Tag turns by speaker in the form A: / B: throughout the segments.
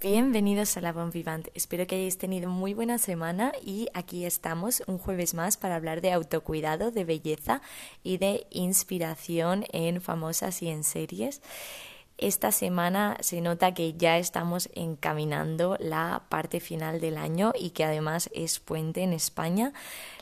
A: Bienvenidos a La Bon Vivant. Espero que hayáis tenido muy buena semana y aquí estamos un jueves más para hablar de autocuidado, de belleza y de inspiración en famosas y en series. Esta semana se nota que ya estamos encaminando la parte final del año y que además es puente en España.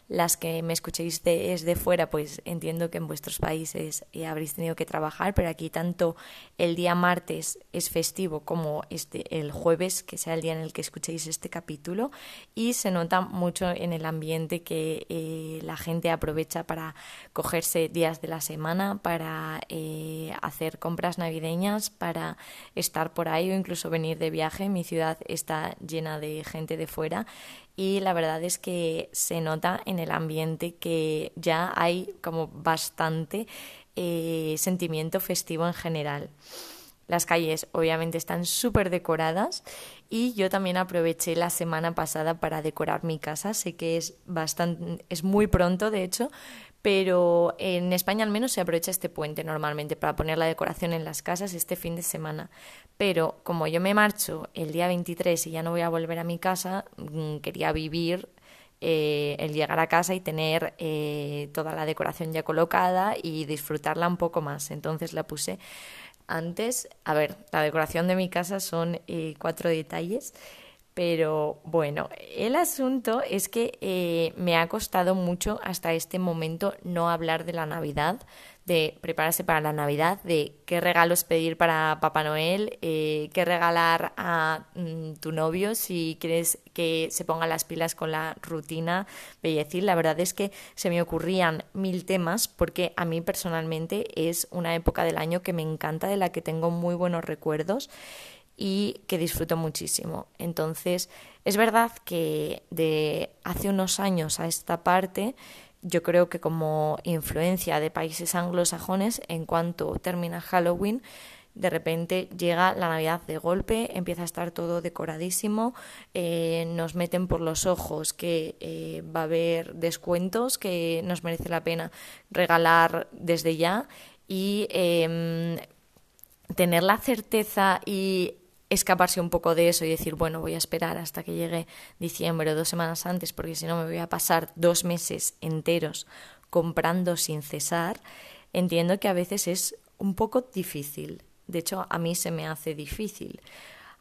A: Las que me escuchéis desde fuera, pues entiendo que en vuestros países eh, habréis tenido que trabajar, pero aquí tanto el día martes es festivo como este, el jueves, que sea el día en el que escuchéis este capítulo, y se nota mucho en el ambiente que eh, la gente aprovecha para cogerse días de la semana, para eh, hacer compras navideñas, para estar por ahí o incluso venir de viaje. Mi ciudad está llena de gente de fuera y la verdad es que se nota en el ambiente que ya hay como bastante eh, sentimiento festivo en general. Las calles obviamente están súper decoradas y yo también aproveché la semana pasada para decorar mi casa. Sé que es bastante, es muy pronto de hecho, pero en España al menos se aprovecha este puente normalmente para poner la decoración en las casas este fin de semana. Pero como yo me marcho el día 23 y ya no voy a volver a mi casa, mm, quería vivir eh, el llegar a casa y tener eh, toda la decoración ya colocada y disfrutarla un poco más. Entonces la puse antes. A ver, la decoración de mi casa son eh, cuatro detalles. Pero bueno, el asunto es que eh, me ha costado mucho hasta este momento no hablar de la Navidad, de prepararse para la Navidad, de qué regalos pedir para Papá Noel, eh, qué regalar a mm, tu novio si quieres que se ponga las pilas con la rutina bellecil. La verdad es que se me ocurrían mil temas porque a mí personalmente es una época del año que me encanta, de la que tengo muy buenos recuerdos y que disfruto muchísimo. Entonces, es verdad que de hace unos años a esta parte, yo creo que como influencia de países anglosajones, en cuanto termina Halloween, de repente llega la Navidad de golpe, empieza a estar todo decoradísimo, eh, nos meten por los ojos que eh, va a haber descuentos, que nos merece la pena regalar desde ya y em, tener la certeza y escaparse un poco de eso y decir, bueno, voy a esperar hasta que llegue diciembre o dos semanas antes, porque si no me voy a pasar dos meses enteros comprando sin cesar, entiendo que a veces es un poco difícil. De hecho, a mí se me hace difícil.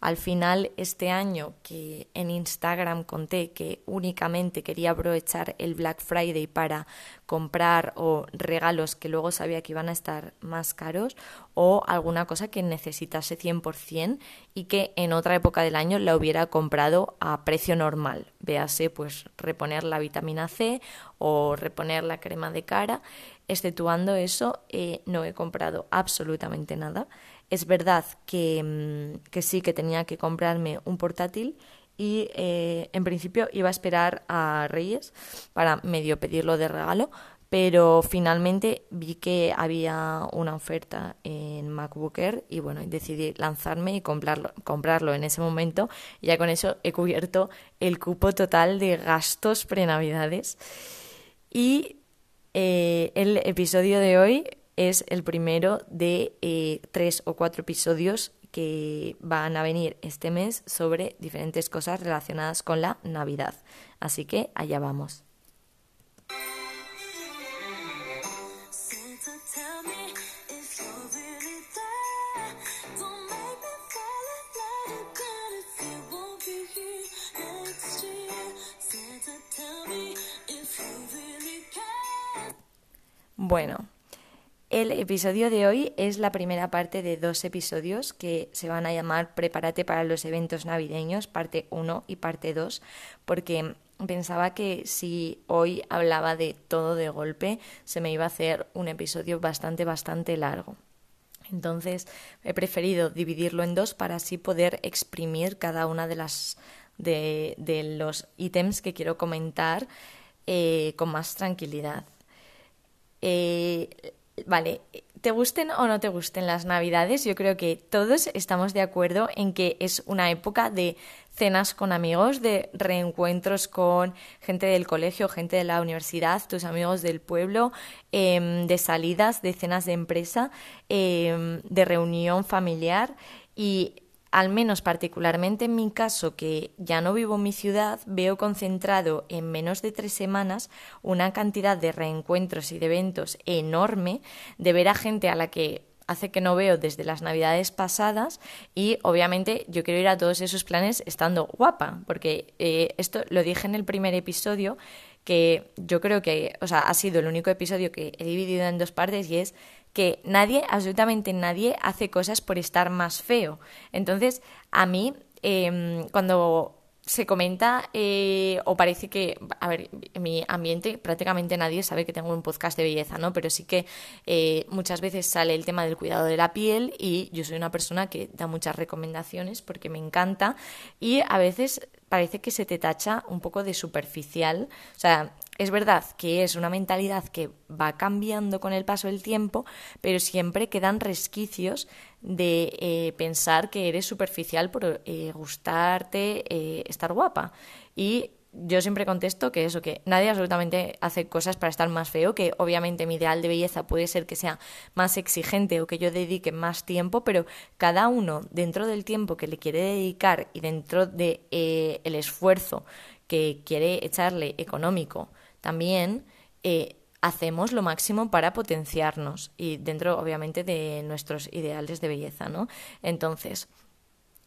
A: Al final, este año que en Instagram conté que únicamente quería aprovechar el Black Friday para comprar o regalos que luego sabía que iban a estar más caros o alguna cosa que necesitase 100% y que en otra época del año la hubiera comprado a precio normal. Véase, pues reponer la vitamina C o reponer la crema de cara. Exceptuando eso, eh, no he comprado absolutamente nada. Es verdad que, mm, que sí que tenía que comprarme un portátil y eh, en principio iba a esperar a Reyes para medio pedirlo de regalo, pero finalmente vi que había una oferta en MacBooker y bueno, decidí lanzarme y comprarlo, comprarlo en ese momento y ya con eso he cubierto el cupo total de gastos prenavidades. Y eh, el episodio de hoy es el primero de eh, tres o cuatro episodios que van a venir este mes sobre diferentes cosas relacionadas con la Navidad. Así que allá vamos. Bueno, el episodio de hoy es la primera parte de dos episodios que se van a llamar Prepárate para los eventos navideños, parte 1 y parte 2, porque pensaba que si hoy hablaba de todo de golpe, se me iba a hacer un episodio bastante, bastante largo. Entonces he preferido dividirlo en dos para así poder exprimir cada una de las de, los ítems que quiero comentar eh, con más tranquilidad. Eh, vale, te gusten o no te gusten las navidades, yo creo que todos estamos de acuerdo en que es una época de cenas con amigos, de reencuentros con gente del colegio, gente de la universidad, tus amigos del pueblo, em, de salidas, de cenas de empresa, em, de reunión familiar. Y al menos particularmente en mi caso, que ya no vivo en mi ciudad, veo concentrado en menos de tres semanas una cantidad de reencuentros y de eventos enorme, de ver a gente a la que hace que no veo desde las navidades pasadas y obviamente yo quiero ir a todos esos planes estando guapa, porque eh, esto lo dije en el primer episodio que yo creo que, o sea, ha sido el único episodio que he dividido en dos partes y es que nadie, absolutamente nadie, hace cosas por estar más feo. Entonces, a mí, em, cuando se comenta eh, o parece que, a ver, en mi ambiente prácticamente nadie sabe que tengo un podcast de belleza, ¿no? Pero sí que eh, muchas veces sale el tema del cuidado de la piel y yo soy una persona que da muchas recomendaciones porque me encanta y a veces parece que se te tacha un poco de superficial. O sea, es verdad que es una mentalidad que va cambiando con el paso del tiempo, pero siempre quedan resquicios de eh, pensar que eres superficial por eh, gustarte, eh, estar guapa. Y yo siempre contesto que eso, que nadie absolutamente hace cosas para estar más feo, que obviamente mi ideal de belleza puede ser que sea más exigente o que yo dedique más tiempo, pero cada uno dentro del tiempo que le quiere dedicar y dentro de el esfuerzo que quiere echarle económico también eh, hacemos lo máximo para potenciarnos y dentro, obviamente, de nuestros ideales de belleza, ¿no? Entonces,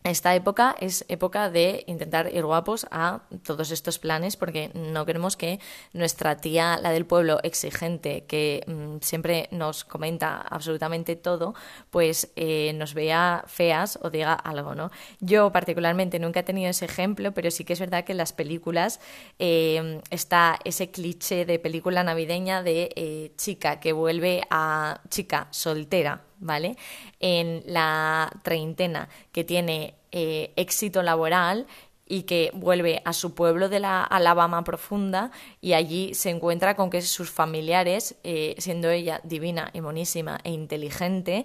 A: esta época es época de intentar ir guapos a todos estos planes porque no queremos que nuestra tía, la del pueblo exigente, que mm, siempre nos comenta absolutamente todo, pues eh, nos vea feas o diga algo, ¿no? Yo particularmente nunca he tenido ese ejemplo, pero sí que es verdad que en las películas eh, está ese cliché de película navideña de eh, chica que vuelve a chica soltera ¿vale? En la treintena que tiene eh, éxito laboral y que vuelve a su pueblo de la Alabama profunda y allí se encuentra con que sus familiares, eh, siendo ella divina y monísima e inteligente,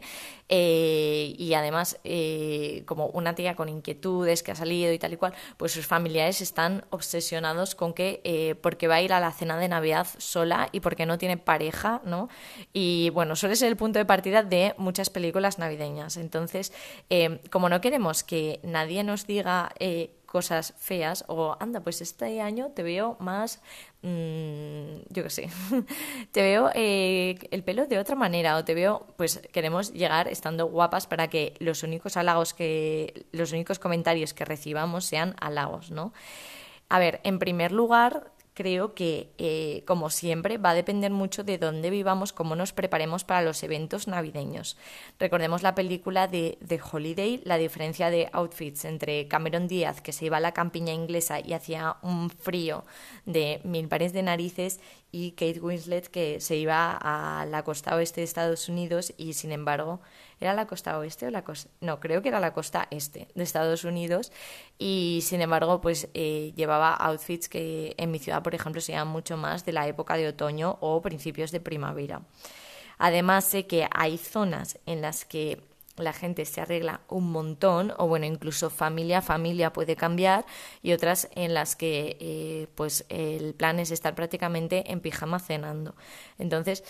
A: eh, y además eh, como una tía con inquietudes que ha salido y tal y cual, pues sus familiares están obsesionados con que porque va a ir a la cena de Navidad sola y porque no tiene pareja, ¿no? Y bueno, suele ser el punto de partida de muchas películas navideñas. Entonces, como no queremos que nadie nos diga cosas feas o anda, pues este año te veo más, mm, yo qué sé, te veo eh, el pelo de otra manera o te veo, pues queremos llegar estando guapas para que los únicos halagos que, los únicos comentarios que recibamos sean halagos, ¿no? A ver, en primer lugar, creo que, eh, como siempre, va a depender mucho de dónde vivamos, cómo nos preparemos para los eventos navideños. Recordemos la película de The Holiday, la diferencia de outfits entre Cameron Díaz, que se iba a la campiña inglesa y hacía un frío de mil pares de narices, y Kate Winslet, que se iba a la costa oeste de Estados Unidos y, sin embargo, ¿Era la costa oeste o la costa.? No, creo que era la costa este de Estados Unidos. Y sin embargo, pues eh, llevaba outfits que en mi ciudad, por ejemplo, sean mucho más de la época de otoño o principios de primavera. Además, sé que hay zonas en las que la gente se arregla un montón, o bueno, incluso familia familia puede cambiar, y otras en las que eh, pues el plan es estar prácticamente en pijama cenando. Entonces,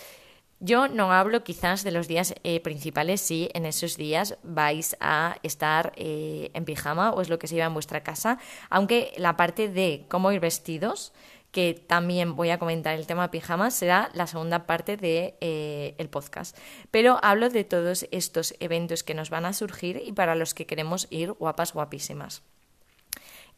A: yo no hablo quizás de los días eh, principales, si en esos días vais a estar eh, en pijama o es lo que se lleva en vuestra casa, aunque la parte de cómo ir vestidos, que también voy a comentar el tema pijamas, será la segunda parte del de, eh, el podcast. Pero hablo de todos estos eventos que nos van a surgir y para los que queremos ir guapas, guapísimas.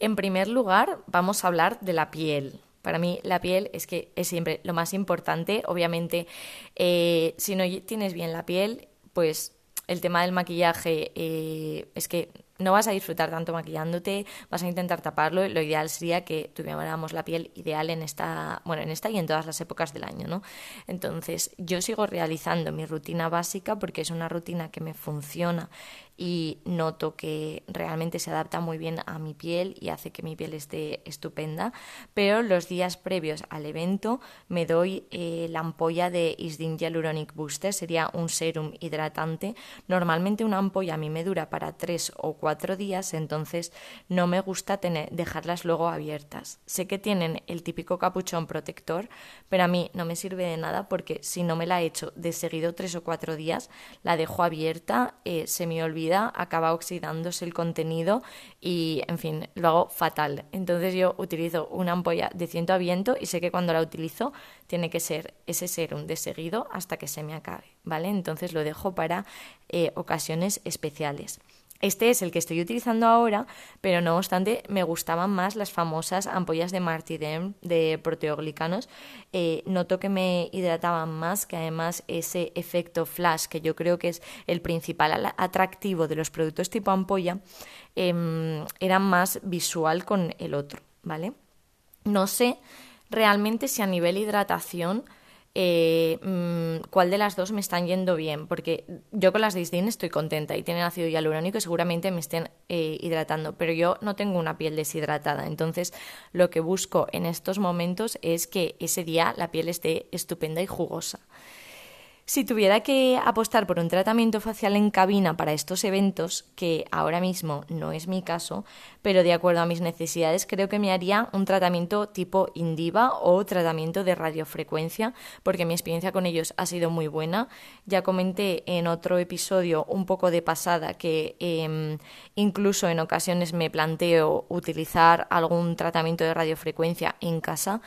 A: En primer lugar, vamos a hablar de la piel. Para mí la piel es que es siempre lo más importante. Obviamente, eh, si no tienes bien la piel, pues el tema del maquillaje eh, es que no vas a disfrutar tanto maquillándote, vas a intentar taparlo. Lo ideal sería que tuviéramos la piel ideal en esta, bueno, en esta y en todas las épocas del año, ¿no? Entonces, yo sigo realizando mi rutina básica porque es una rutina que me funciona y noto que realmente se adapta muy bien a mi piel y hace que mi piel esté estupenda. Pero los días previos al evento me doy eh, la ampolla de Isdin Hyaluronic Booster, sería un serum hidratante. Normalmente una ampolla a mí me dura para tres o cuatro días, entonces no me gusta tener, dejarlas luego abiertas. Sé que tienen el típico capuchón protector, pero a mí no me sirve de nada porque si no me la he hecho de seguido tres o cuatro días, la dejo abierta, eh, se me olvida, acaba oxidándose el contenido y, en fin, lo hago fatal. Entonces yo utilizo una ampolla de ciento a viento y sé que cuando la utilizo tiene que ser ese serum de seguido hasta que se me acabe, ¿vale? Entonces lo dejo para eh, ocasiones especiales. Este es el que estoy utilizando ahora, pero no obstante me gustaban más las famosas ampollas de Martidem de proteoglicanos. Eh, noto que me hidrataban más, que además ese efecto flash, que yo creo que es el principal atractivo de los productos tipo ampolla, em, era más visual con el otro, ¿vale? No sé realmente si a nivel hidratación eh, mm, cuál de las dos me están yendo bien, porque yo con las de Isdin estoy contenta y tienen ácido hialurónico y seguramente me estén eh, hidratando, pero yo no tengo una piel deshidratada, entonces lo que busco en estos momentos es que ese día la piel esté estupenda y jugosa. Si tuviera que apostar por un tratamiento facial en cabina para estos eventos, que ahora mismo no es mi caso, pero de acuerdo a mis necesidades creo que me haría un tratamiento tipo Indiva o tratamiento de radiofrecuencia, porque mi experiencia con ellos ha sido muy buena. Ya comenté en otro episodio un poco de pasada que em, incluso en ocasiones me planteo utilizar algún tratamiento de radiofrecuencia en casa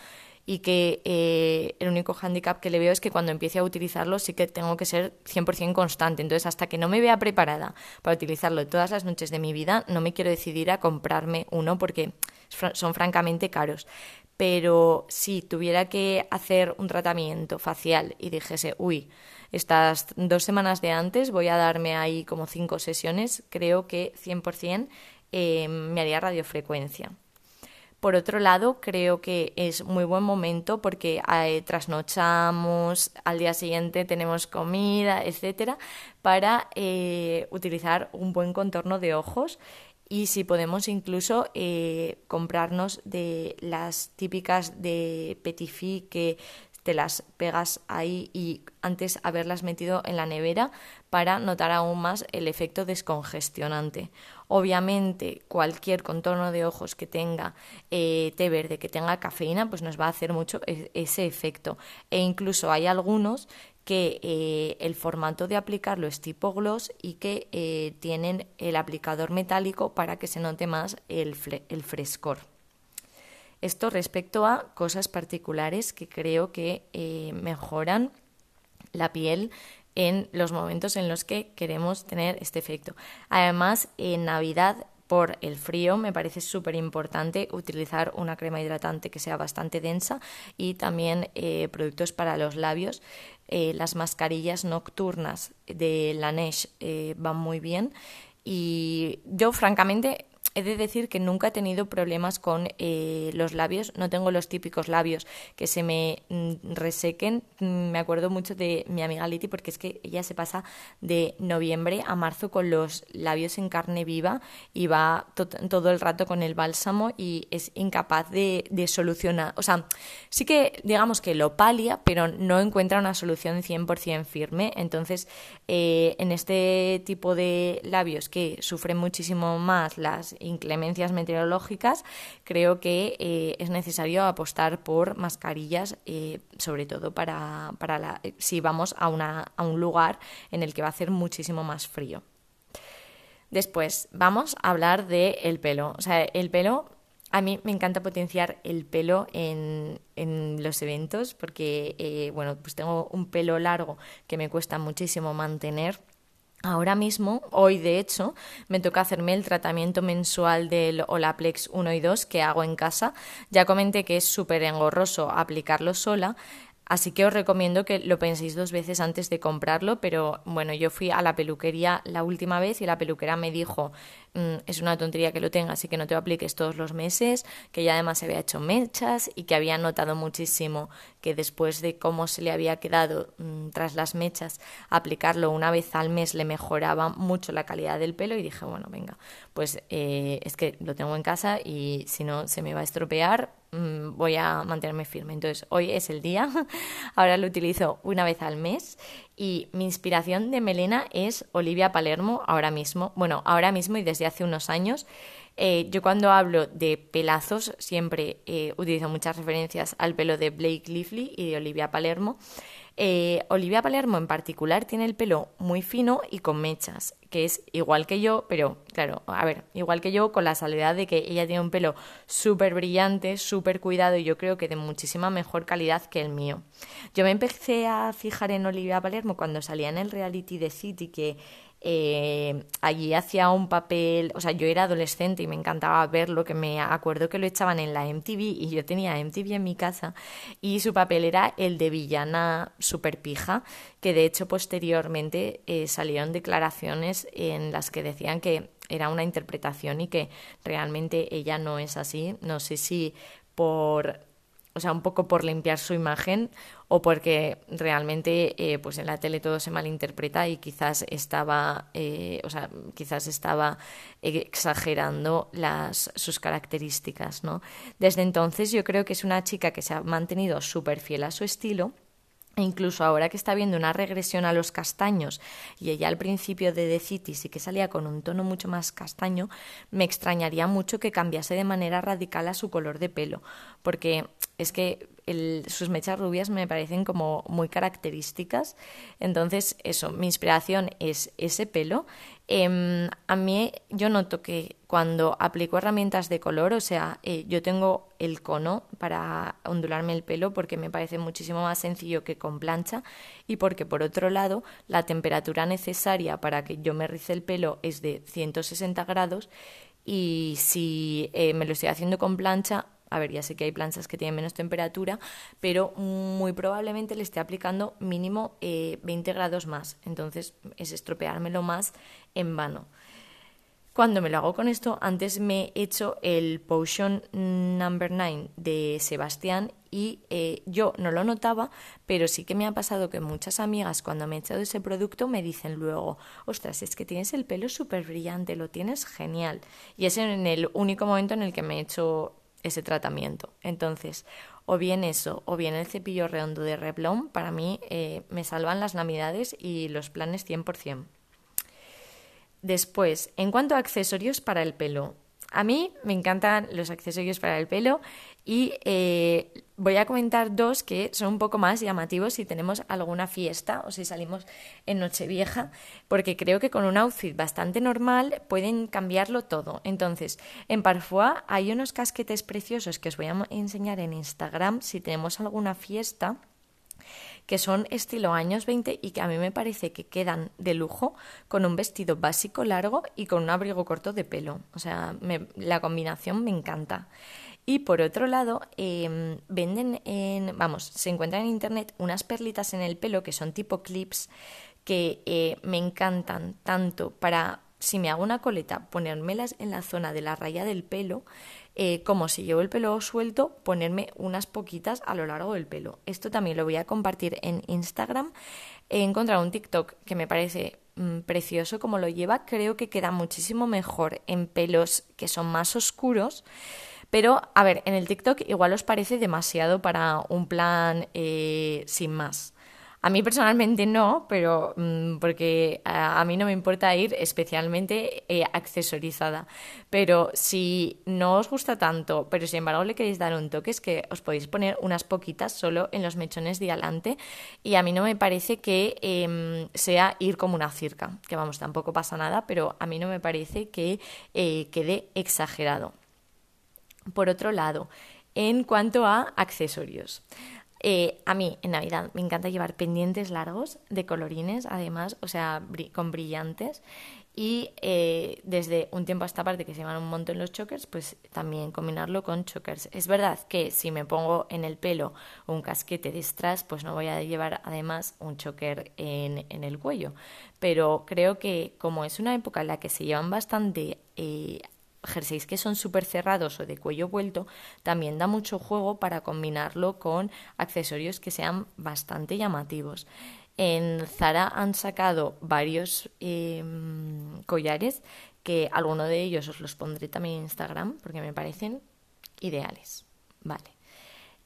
A: y que eh, el único hándicap que le veo es que cuando empiece a utilizarlo sí que tengo que ser 100% constante. Entonces, hasta que no me vea preparada para utilizarlo todas las noches de mi vida, no me quiero decidir a comprarme uno porque son francamente caros. Pero si tuviera que hacer un tratamiento facial y dijese, uy, estas dos semanas de antes voy a darme ahí como cinco sesiones, creo que 100% eh, me haría radiofrecuencia. Por otro lado, creo que es muy buen momento porque eh, trasnochamos, al día siguiente tenemos comida, etcétera, para eh, utilizar un buen contorno de ojos y si podemos incluso eh, comprarnos de las típicas de Petit que te las pegas ahí y antes haberlas metido en la nevera para notar aún más el efecto descongestionante. Obviamente, cualquier contorno de ojos que tenga eh, té verde, que tenga cafeína, pues nos va a hacer mucho e, ese efecto. E incluso hay algunos que eh, el formato de aplicarlo es tipo gloss y que eh, tienen el aplicador metálico para que se note más el, el frescor. Esto respecto a cosas particulares que creo que mejoran la piel en los momentos en los que queremos tener este efecto. Además, en Navidad por el frío me parece súper importante utilizar una crema hidratante que sea bastante densa y también eh, productos para los labios. Eh, las mascarillas nocturnas de la Neige eh, van muy bien y yo francamente he de decir que nunca he tenido problemas con eh, los labios, no tengo los típicos labios que se me mm, resequen. Mm, me acuerdo mucho de mi amiga Liti porque es que ella se pasa de noviembre a marzo con los labios en carne viva y va todo el rato con el bálsamo y es incapaz de, solucionar. O sea, sí que digamos que lo palia, pero no encuentra una solución 100% firme. Entonces, eh, en este tipo de labios que sufren muchísimo más las inclemencias meteorológicas, creo que eh, es necesario apostar por mascarillas, eh, sobre todo para, para la, si vamos a, una, a un lugar en el que va a hacer muchísimo más frío. Después, vamos a hablar del el pelo. O sea, el pelo, a mí me encanta potenciar el pelo en, en los eventos porque, eh, bueno, pues tengo un pelo largo que me cuesta muchísimo mantener Ahora mismo, hoy de hecho, me toca hacerme el tratamiento mensual del Olaplex 1 y 2 que hago en casa. Ya comenté que es súper engorroso aplicarlo sola, Así que os recomiendo que lo penséis dos veces antes de comprarlo, pero bueno, yo fui a la peluquería la última vez y la peluquera me dijo, es una tontería que lo tengas y que no te lo apliques todos los meses, que ya además se había hecho mechas y que había notado muchísimo que después de cómo se le había quedado mm, tras las mechas, aplicarlo una vez al mes le mejoraba mucho la calidad del pelo y dije, bueno, venga, pues eh, es que lo tengo en casa y si no se me va a estropear, mm, voy a mantenerme firme. Entonces, hoy es el día, ahora lo utilizo una vez al mes y mi inspiración de melena es Olivia Palermo ahora mismo, bueno, ahora mismo y desde hace unos años. Eh, yo cuando hablo de pelazos siempre eh, utilizo muchas referencias al pelo de Blake Lively y de Olivia Palermo. Eh, Olivia Palermo en particular tiene el pelo muy fino y con mechas, que es igual que yo, pero claro, a ver, igual que yo con la salvedad de que ella tiene un pelo súper brillante, súper cuidado y yo creo que de muchísima mejor calidad que el mío. Yo me empecé a fijar en Olivia Palermo cuando salía en el reality de City, que eh, allí hacía un papel, o sea, yo era adolescente y me encantaba verlo, que me acuerdo que lo echaban en la MTV y yo tenía MTV en mi casa y su papel era el de villana super pija, que de hecho posteriormente eh, salieron declaraciones en las que decían que era una interpretación y que realmente ella no es así. No sé si por o sea, un poco por limpiar su imagen o porque realmente eh, pues en la tele todo se malinterpreta y quizás estaba, eh, o sea, quizás estaba exagerando las, sus características, ¿no? Desde entonces yo creo que es una chica que se ha mantenido súper fiel a su estilo e incluso ahora que está viendo una regresión a los castaños y ella al principio de The City sí que salía con un tono mucho más castaño, me extrañaría mucho que cambiase de manera radical a su color de pelo, porque es que sus mechas rubias me parecen como muy características. Entonces, eso, mi inspiración es ese pelo. Em, a mí yo noto que cuando aplico herramientas de color, o sea, eh, yo tengo el cono para ondularme el pelo porque me parece muchísimo más sencillo que con plancha y porque por otro lado la temperatura necesaria para que yo me rice el pelo es de 160 grados y si eh, me lo estoy haciendo con plancha a ver, ya sé que hay planchas que tienen menos temperatura, pero muy probablemente le esté aplicando mínimo 20 eh, grados más. Entonces es estropeármelo más en vano. Cuando me lo hago con esto, antes me he hecho el Potion Number 9 de Sebastián y eh, yo no lo notaba, pero sí que me ha pasado que muchas amigas cuando me he echado ese producto me dicen luego, ostras, es que tienes el pelo súper brillante, lo tienes genial. Y es en el único momento en el que me he hecho ese tratamiento. Entonces, o bien eso, o bien el cepillo redondo de Revlon, para mí eh, me salvan las navidades y los planes 100%. Después, en cuanto a accesorios para el pelo, a mí me encantan los accesorios para el pelo y eh, voy a comentar dos que son un poco más llamativos si tenemos alguna fiesta o si salimos en Nochevieja, porque creo que con un outfit bastante normal pueden cambiarlo todo. Entonces, en Parfois hay unos casquetes preciosos que os voy a enseñar en Instagram si tenemos alguna fiesta que son estilo años 20 y que a mí me parece que quedan de lujo con un vestido básico largo y con un abrigo corto de pelo. O sea, la combinación me encanta. Y por otro lado, em, venden en, vamos, se encuentran en internet unas perlitas en el pelo que son tipo clips que eh, me encantan tanto para si me hago una coleta, ponérmelas en la zona de la raya del pelo eh, como si llevo el pelo suelto, ponerme unas poquitas a lo largo del pelo. Esto también lo voy a compartir en Instagram. He encontrado un TikTok que me parece mm, precioso como lo lleva. Creo que queda muchísimo mejor en pelos que son más oscuros. Pero, a ver, en el TikTok igual os parece demasiado para un plan eh, sin más. A mí personalmente no, pero mm, porque a, mí no me importa ir especialmente eh, accesorizada. Pero si no os gusta tanto, pero sin embargo le queréis dar un toque, es que os podéis poner unas poquitas solo en los mechones de adelante. Y a mí no me parece que em, sea ir como una circa, que vamos, tampoco pasa nada, pero a mí no me parece que eh, quede exagerado. Por otro lado, en cuanto a accesorios. Eh, a mí en Navidad me encanta llevar pendientes largos de colorines, además, o sea, con brillantes. Y eh, desde un tiempo a esta parte que se llevan un montón los chokers, pues también combinarlo con chokers. Es verdad que si me pongo en el pelo un casquete de strass, pues no voy a llevar además un choker en, en el cuello. Pero creo que como es una época en la que se llevan bastante eh, jerseys que son súper cerrados o de cuello vuelto, también da mucho juego para combinarlo con accesorios que sean bastante llamativos. En Zara han sacado varios em, collares que alguno de ellos os los pondré también en Instagram porque me parecen ideales. Vale.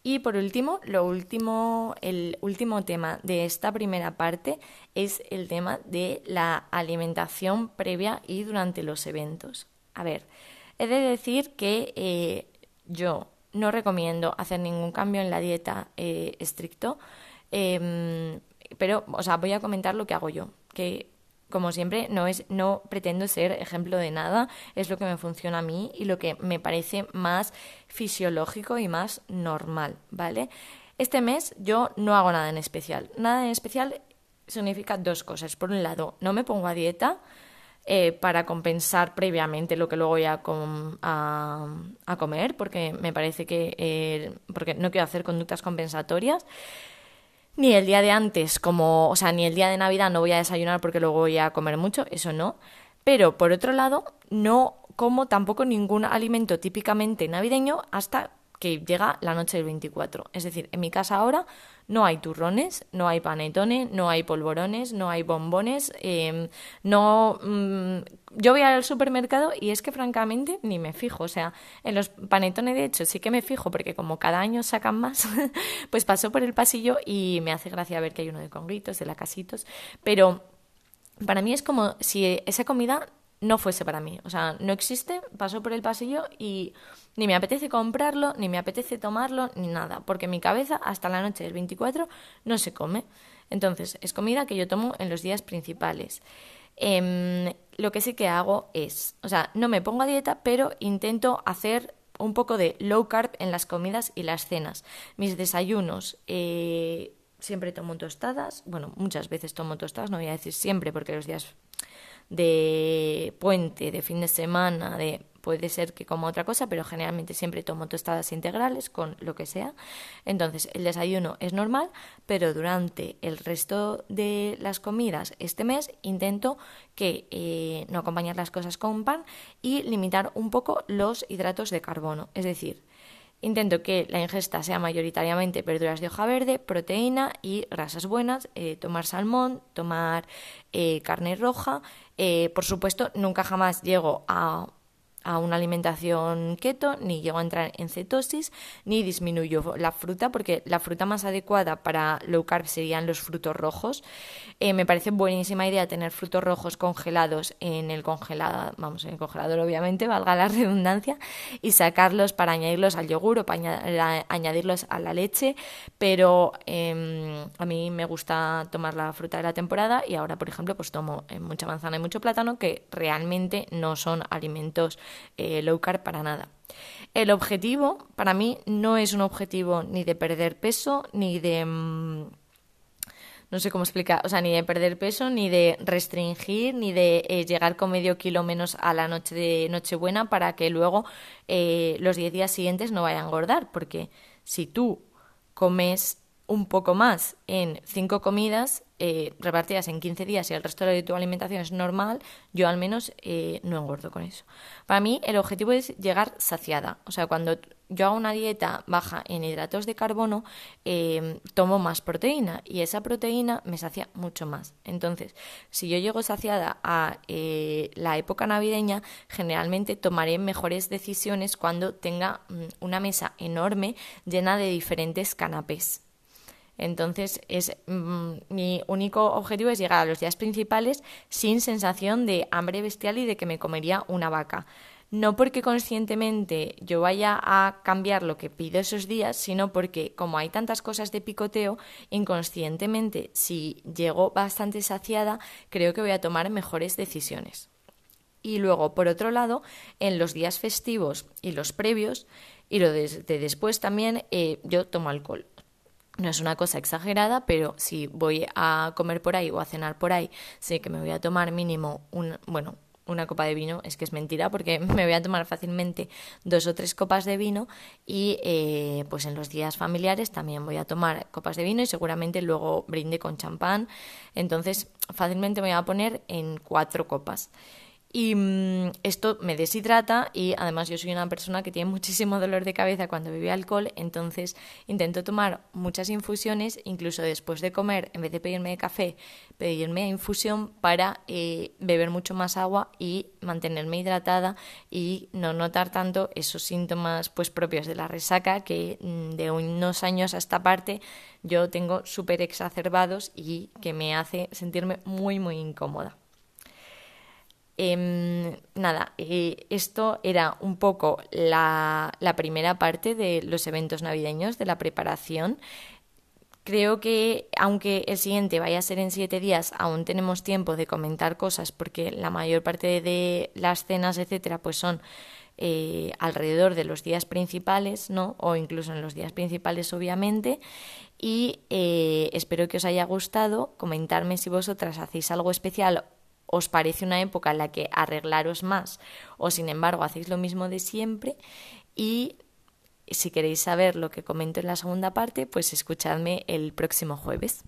A: Y por último, lo último, el último tema de esta primera parte es el tema de la alimentación previa y durante los eventos. A ver, he de decir que eh, yo no recomiendo hacer ningún cambio en la dieta eh, estricto, em, pero, o sea, voy a comentar lo que hago yo, que como siempre, no, es, no pretendo ser ejemplo de nada, es lo que me funciona a mí y lo que me parece más fisiológico y más normal, ¿vale? Este mes yo no hago nada en especial. Nada en especial significa dos cosas. Por un lado, no me pongo a dieta eh, para compensar previamente lo que luego voy a, a, comer, porque me parece que eh, porque no quiero hacer conductas compensatorias ni el día de antes, como, o sea, ni el día de Navidad no voy a desayunar porque luego voy a comer mucho, eso no. Pero por otro lado, no como tampoco ningún alimento típicamente navideño hasta que llega la noche del 24. Es decir, en mi casa ahora no hay turrones, no hay panetones, no hay polvorones, no hay bombones, em, no... Mm, yo voy al supermercado y es que francamente ni me fijo. O sea, en los panetones de hecho sí que me fijo porque como cada año sacan más, pues paso por el pasillo y me hace gracia ver que hay uno de congritos, de lacasitos, pero para mí es como si esa comida no fuese para mí. O sea, no existe, paso por el pasillo y ni me apetece comprarlo, ni me apetece tomarlo, ni nada, porque mi cabeza hasta la noche del 24 no se come. Entonces, es comida que yo tomo en los días principales. Em, lo que sí que hago es, o sea, no me pongo a dieta, pero intento hacer un poco de low carb en las comidas y las cenas. Mis desayunos, eh, siempre tomo tostadas, bueno, muchas veces tomo tostadas, no voy a decir siempre porque los días de puente, de fin de semana, de puede ser que como otra cosa, pero generalmente siempre tomo tostadas integrales con lo que sea. Entonces, el desayuno es normal, pero durante el resto de las comidas este mes intento que eh, no acompañar las cosas con pan y limitar un poco los hidratos de carbono. Es decir, Intento que la ingesta sea mayoritariamente verduras de hoja verde, proteína y grasas buenas, eh, tomar salmón, tomar eh, carne roja. por supuesto, nunca jamás llego a a una alimentación keto, ni llego a entrar en cetosis, ni disminuyo la fruta, porque la fruta más adecuada para low carb serían los frutos rojos. Eh, me parece buenísima idea tener frutos rojos congelados en el congelado, vamos, en el congelador obviamente, valga la redundancia, y sacarlos para añadirlos al yogur o para añadirlos a la leche, pero em, a mí me gusta tomar la fruta de la temporada y ahora, por ejemplo, pues tomo eh, mucha manzana y mucho plátano que realmente no son alimentos eh, low carb para nada. El objetivo para mí no es un objetivo ni de perder peso, ni de... Mm, no sé cómo explicar, o sea, ni de perder peso, ni de restringir, ni de eh, llegar con medio kilo menos a la noche de Nochebuena para que luego eh, los 10 días siguientes no vaya a engordar. Porque si tú comes un poco más en cinco comidas eh, repartidas en 15 días y el resto de tu alimentación es normal, yo al menos eh, no engordo con eso. Para mí el objetivo es llegar saciada. O sea, cuando yo hago una dieta baja en hidratos de carbono, em, tomo más proteína y esa proteína me sacia mucho más. Entonces, si yo llego saciada a eh, la época navideña, generalmente tomaré mejores decisiones cuando tenga mm, una mesa enorme llena de diferentes canapés. Entonces, es, mm, mi único objetivo es llegar a los días principales sin sensación de hambre bestial y de que me comería una vaca. No porque conscientemente yo vaya a cambiar lo que pido esos días, sino porque como hay tantas cosas de picoteo, inconscientemente, si llego bastante saciada, creo que voy a tomar mejores decisiones. Y luego, por otro lado, en los días festivos y los previos, y lo de, después también, eh, yo tomo alcohol. No es una cosa exagerada, pero si voy a comer por ahí o a cenar por ahí, sé que me voy a tomar mínimo un, bueno, una copa de vino, es que es mentira, porque me voy a tomar fácilmente dos o tres copas de vino y eh, pues en los días familiares también voy a tomar copas de vino y seguramente luego brinde con champán. Entonces fácilmente me voy a poner en cuatro copas. Y mm, esto me deshidrata y además yo soy una persona que tiene muchísimo dolor de cabeza cuando bebe alcohol, entonces intento tomar muchas infusiones, incluso después de comer, en vez de pedirme café, pedirme infusión para eh, beber mucho más agua y mantenerme hidratada y no notar tanto esos síntomas pues propios de la resaca que mm, de unos años a esta parte yo tengo súper exacerbados y que me hace sentirme muy muy incómoda. Em, nada, eh, esto era un poco la, primera parte de los eventos navideños, de la preparación. Creo que aunque el siguiente vaya a ser en siete días, aún tenemos tiempo de comentar cosas porque la mayor parte de las cenas, etcétera, pues son eh, alrededor de los días principales, ¿no? O incluso en los días principales, obviamente. Y eh, espero que os haya gustado. Comentarme si vosotras hacéis algo especial os parece una época en la que arreglaros más o sin embargo hacéis lo mismo de siempre y si queréis saber lo que comento en la segunda parte, pues escuchadme el próximo jueves.